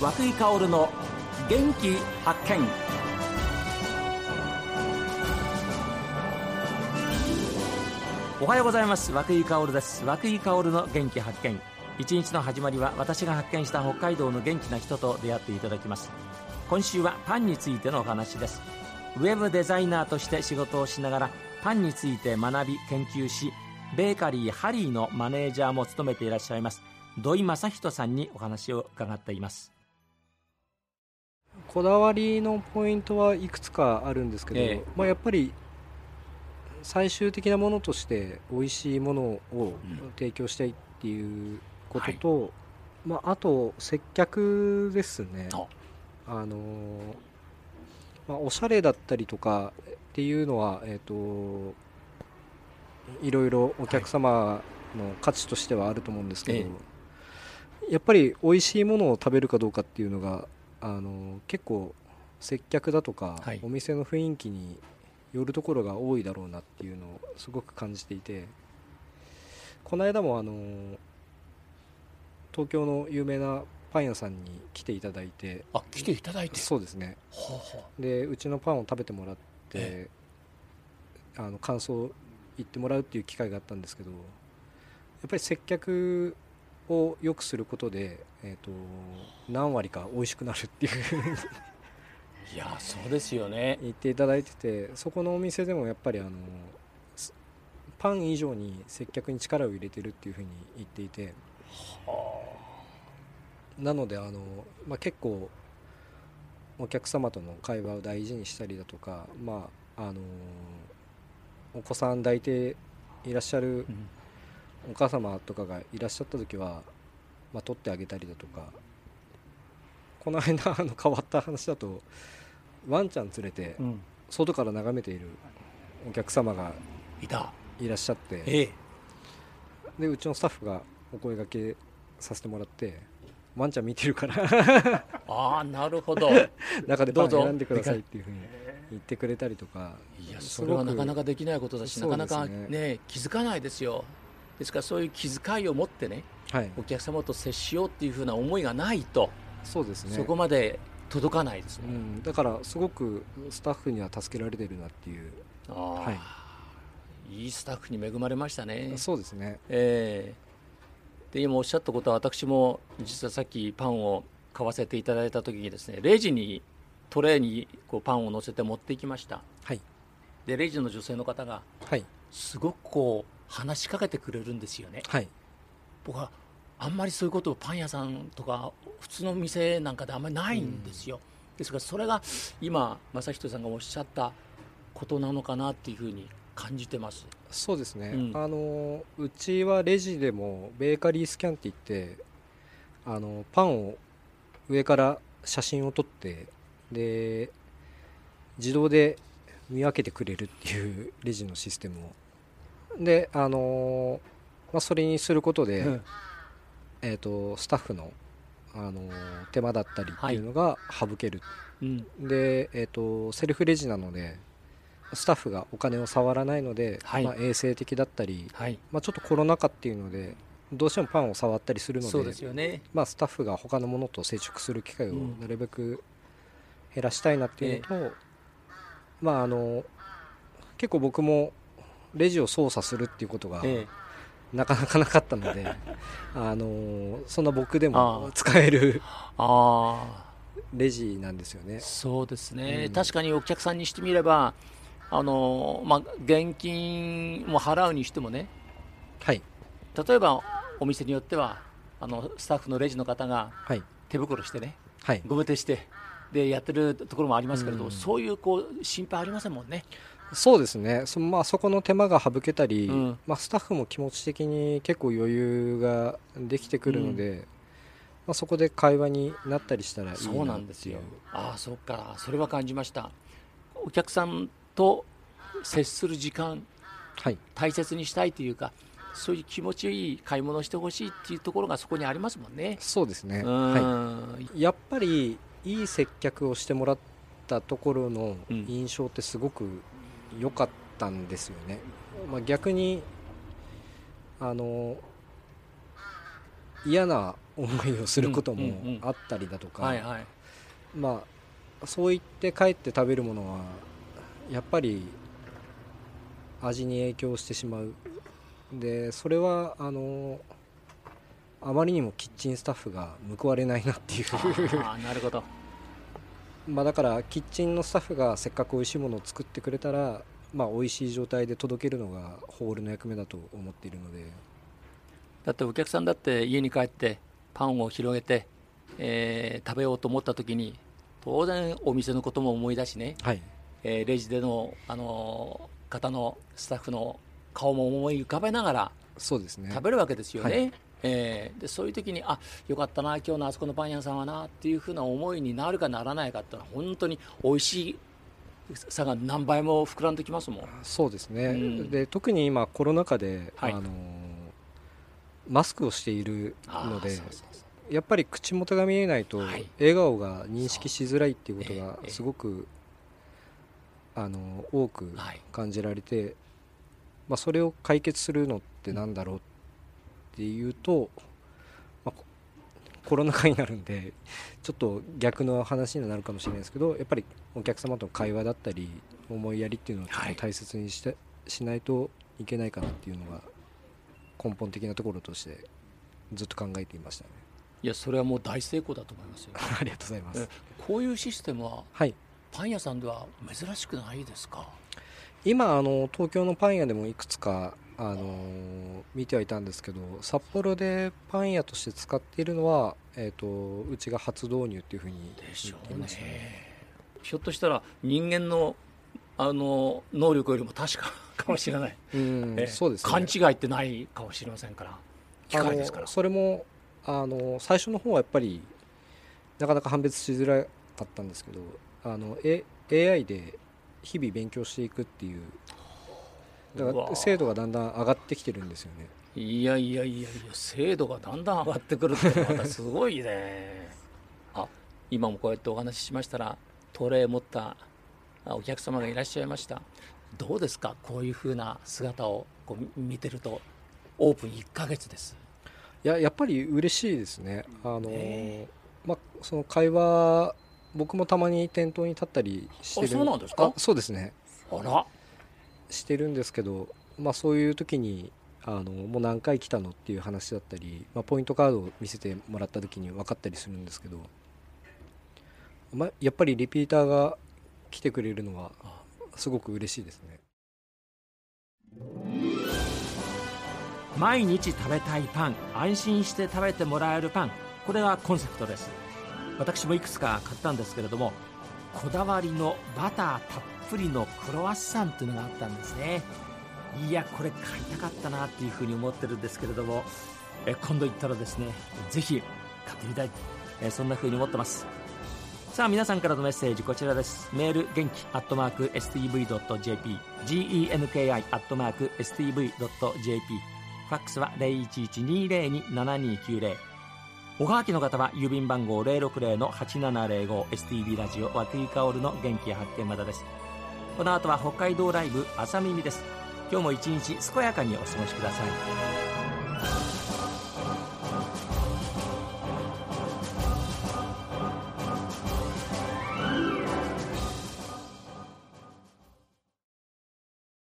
和久井薫の元気発見。おはようございます。和久井薫です。和久井薫の元気発見。一日の始まりは私が発見した北海道の元気な人と出会っていただきます。今週はパンについてのお話です。ウェブデザイナーとして仕事をしながらパンについて学び研究しベーカリーハリーのマネージャーも務めていらっしゃいます土井正人さんにお話を伺っています。こだわりのポイントはいくつかあるんですけど、ええ、まあ、やっぱり最終的なものとして美味しいものを提供したいっていうことと、うんはい、まあ、あと接客ですね。あ。のまあ、おしゃれだったりとかっていうのは、えーと、いろいろお客様の価値としてはあると思うんですけど、ええ、やっぱり美味しいものを食べるかどうかっていうのがあの結構接客だとか、はい、お店の雰囲気によるところが多いだろうなっていうのをすごく感じていてこの間もあの東京の有名なパン屋さんに来ていただいてあ来ていただいて？そうですね、でうちのパンを食べてもらって、ええ、あの感想を言ってもらうっていう機会があったんですけどやっぱり接客を良くすることで、えーと、何割か美味しくなるっていう。いやそうですよね。言っていただいててそこのお店でもやっぱりあのパン以上に接客に力を入れてるっていうふうに言っていて、はあ、なのであの、まあ、結構お客様との会話を大事にしたりだとか、まあ、あのお子さん抱いていらっしゃるお母様とかがいらっしゃった時は、まあ、撮ってあげたりだとかこの間あの変わった話だとワンちゃん連れて外から眺めているお客様がいた。いらっしゃって、ええ、でうちのスタッフがお声がけさせてもらってワンちゃん見てるから。ああなるほど。中でパン選んでくださいっていうふうに言ってくれたりとか。いやそれはなかなかできないことだし、ね、なかなかね気づかないですよですからそういう気遣いを持ってね、はい、お客様と接しようっていうふうな思いがないとそうですね。そこまで届かないですね、うん、だからすごくスタッフには助けられてるなっていう。はい、いいスタッフに恵まれましたね。そうですね。えー、で今おっしゃったことは私も実はさっきパンを買わせていただいた時にですねレジにトレーにこうパンを乗せて持っていきました。はい。でレジの女性の方が、はい、すごくこう話しかけてくれるんですよね、はい、僕はあんまりそういうことをパン屋さんとか普通の店なんかであんまりないんですよ、うん、ですからそれが今正人さんがおっしゃったことなのかなっていうふうに感じてます。そうですね、うん、あのうちはレジでもベーカリースキャンって言ってあのパンを上から写真を撮ってで自動で見分けてくれるっていうレジのシステムをであのまあ、それにすることで、うん、えーと、スタッフの、あの手間だったりっていうのが省ける、はい、で、えーと、セルフレジなのでスタッフがお金を触らないので、はい、まあ、衛生的だったり、はい、まあ、ちょっとコロナ禍っていうのでどうしてもパンを触ったりするので、ね、まあ、スタッフが他のものと接触する機会をなるべく減らしたいなっていうのと、うん、まああの結構僕もレジを操作するっていうことが、なかなかなかったので、あのそんな僕でも使えるレジなんですよね。そうですね、うん、確かにお客さんにしてみれば、あのまあ、現金も払うにしてもね、はい、例えばお店によってはあのスタッフのレジの方が手袋してね、はい、ゴム手してでやってるところもありますけれど、うん、そういうこう心配ありませんもんね。そうですね。そ,、まあ、そこの手間が省けたり、うん、まあ、スタッフも気持ち的に結構余裕ができてくるので、うん、まあ、そこで会話になったりしたらいいなそうなんですよ。ああそっか。それは感じました。お客さんと接する時間、はい、大切にしたいというかそういう気持ちいい買い物をしてほしいっていうところがそこにありますもんね。そうですね、はい、やっぱりいい接客をしてもらったところの印象ってすごく良かったんですよね。まあ、逆にあの嫌な思いをすることもあったりだとか、まあそう言って帰って食べるものはやっぱり味に影響してしまう。でそれはあのあまりにもキッチンスタッフが報われないなっていう。あなるほどまあだからキッチンのスタッフがせっかく美味しいものを作ってくれたらまあ美味しい状態で届けるのがホールの役目だと思っているので。だってお客さんだって家に帰ってパンを広げて、えー、食べようと思った時に当然お店のことも思い出しね、はい。えー、レジでの、あのー、方のスタッフの顔も思い浮かべながらそうですね。食べるわけですよね。はいえー、でそういう時にあよかったな今日のあそこのパン屋さんはなっていうふうな思いになるかならないかっていうのは本当に美味しい差が何倍も膨らんできますもん。そうですね、うん、で特に今コロナ禍で、はい、あのマスクをしているのでやっぱり口元が見えないと笑顔が認識しづらいっていうことがすごく、あの多く感じられて、まあ、それを解決するのってなんだろうっていうと、まあ、コロナ禍になるんでちょっと逆の話になるかもしれないですけどやっぱりお客様との会話だったり思いやりっていうのをちょっと大切にして、しないといけないかなっていうのが根本的なところとしてずっと考えていましたね。いやそれはもう大成功だと思いますよ。ありがとうございます。こういうシステムは、はい、パン屋さんでは珍しくないですか？今あの東京のパン屋でもいくつかあの見てはいたんですけど札幌でパン屋として使っているのは、えーと、うちが初導入っていうふうに言っていますね、ね、ひょっとしたら人間のあの能力よりも確かかもしれない、うんえそうです、ね、勘違いってないかもしれませんから。機械ですから。それもあの最初の方はやっぱりなかなか判別しづらかったんですけどあの、A、AI で日々勉強していくっていうだから精度がだんだん上がってきてるんですよね。いやいやいやいや精度がだんだん上がってくるってまたすごいね。あ今もこうやってお話ししましたらトレー持ったお客様がいらっしゃいました。どうですかこういうふうな姿をこう見てるとオープン1か月です。いややっぱり嬉しいですね。あの、まあ、その会話僕もたまに店頭に立ったりしてる。そうなんですか？そうですね。あらしてるんですけど、まあ、そういう時にあのもう何回来たのっていう話だったり、まあ、ポイントカードを見せてもらった時に分かったりするんですけど、まあ、やっぱりリピーターが来てくれるのはすごく嬉しいですね。毎日食べたいパン安心して食べてもらえるパンこれがコンセプトです。私もいくつか買ったんですけれどもこだわりのバターたっぷりのクロワッサンというのがあったんですね。いやこれ買いたかったなっていうふうに思ってるんですけれども。え今度行ったらですねぜひ買ってみたいえそんなふうに思ってます。さあ皆さんからのメッセージこちらです。メール元気アットマーク STV.jp genki アットマーク STV.jp ファックスは0112027290おはがきの方は郵便番号060-8705 STB ラジオ和久井薫の元気発見まだです。この後は北海道ライブ朝耳です。今日も一日健やかにお過ごしください。